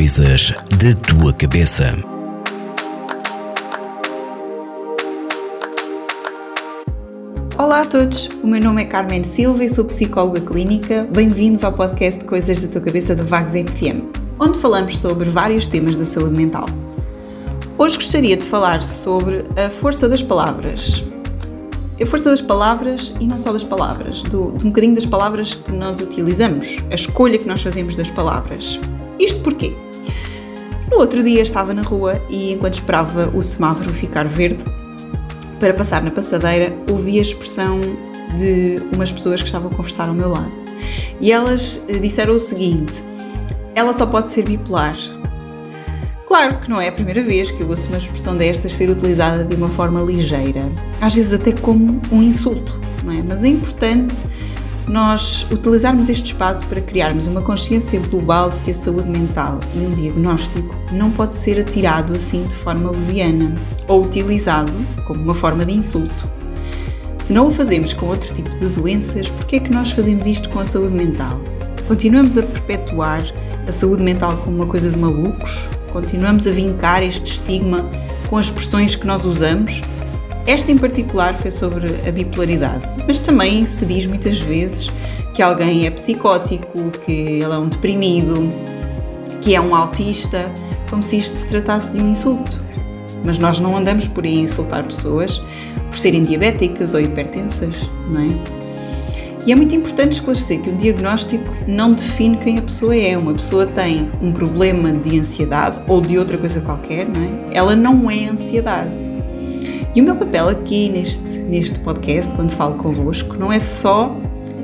Coisas da tua cabeça. Olá a todos, o meu nome é Carmen Silva e sou psicóloga clínica. Bem-vindos ao podcast Coisas da tua cabeça da Vagos FM, onde falamos sobre vários temas da saúde mental. Hoje gostaria de falar sobre a força das palavras. A força das palavras e não só das palavras, do, de um bocadinho das palavras que nós utilizamos, a escolha que nós fazemos das palavras. Isto porquê? No outro dia estava na rua e enquanto esperava o semáforo ficar verde para passar na passadeira, ouvi a expressão de umas pessoas que estavam a conversar ao meu lado. E elas eh, disseram o seguinte: ela só pode ser bipolar. Claro que não é a primeira vez que eu ouço uma expressão destas ser utilizada de uma forma ligeira, às vezes até como um insulto, não é? Mas é importante nós utilizarmos este espaço para criarmos uma consciência global de que a saúde mental e um diagnóstico não pode ser atirado assim de forma leviana ou utilizado como uma forma de insulto. Se não o fazemos com outro tipo de doenças, por que é que nós fazemos isto com a saúde mental? Continuamos a perpetuar a saúde mental como uma coisa de malucos? Continuamos a vincar este estigma com as expressões que nós usamos esta em particular foi sobre a bipolaridade, mas também se diz muitas vezes que alguém é psicótico, que ele é um deprimido, que é um autista, como se isto se tratasse de um insulto. Mas nós não andamos por aí a insultar pessoas por serem diabéticas ou hipertensas, não é? E é muito importante esclarecer que um diagnóstico não define quem a pessoa é. Uma pessoa tem um problema de ansiedade ou de outra coisa qualquer, não é? Ela não é ansiedade. E o meu papel aqui neste, neste podcast, quando falo convosco, não é só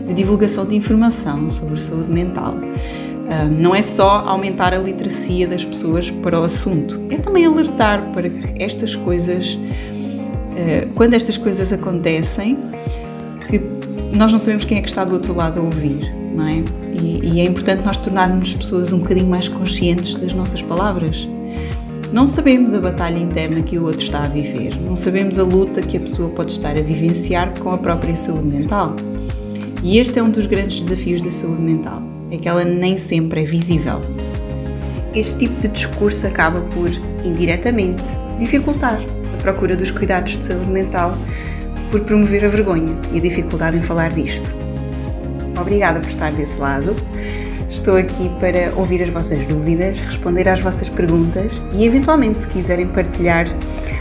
de divulgação de informação sobre saúde mental. Uh, não é só aumentar a literacia das pessoas para o assunto, é também alertar para que estas coisas, uh, quando estas coisas acontecem, que nós não sabemos quem é que está do outro lado a ouvir, não é? E, e é importante nós tornarmos pessoas um bocadinho mais conscientes das nossas palavras. Não sabemos a batalha interna que o outro está a viver, não sabemos a luta que a pessoa pode estar a vivenciar com a própria saúde mental. E este é um dos grandes desafios da saúde mental, é que ela nem sempre é visível. Este tipo de discurso acaba por, indiretamente, dificultar a procura dos cuidados de saúde mental por promover a vergonha e a dificuldade em falar disto. Obrigada por estar desse lado. Estou aqui para ouvir as vossas dúvidas, responder às vossas perguntas e, eventualmente, se quiserem partilhar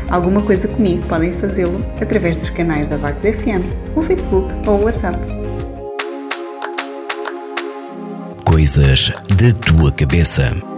alguma coisa comigo, podem fazê-lo através dos canais da Vagos FM, o Facebook ou o WhatsApp. Coisas da tua cabeça.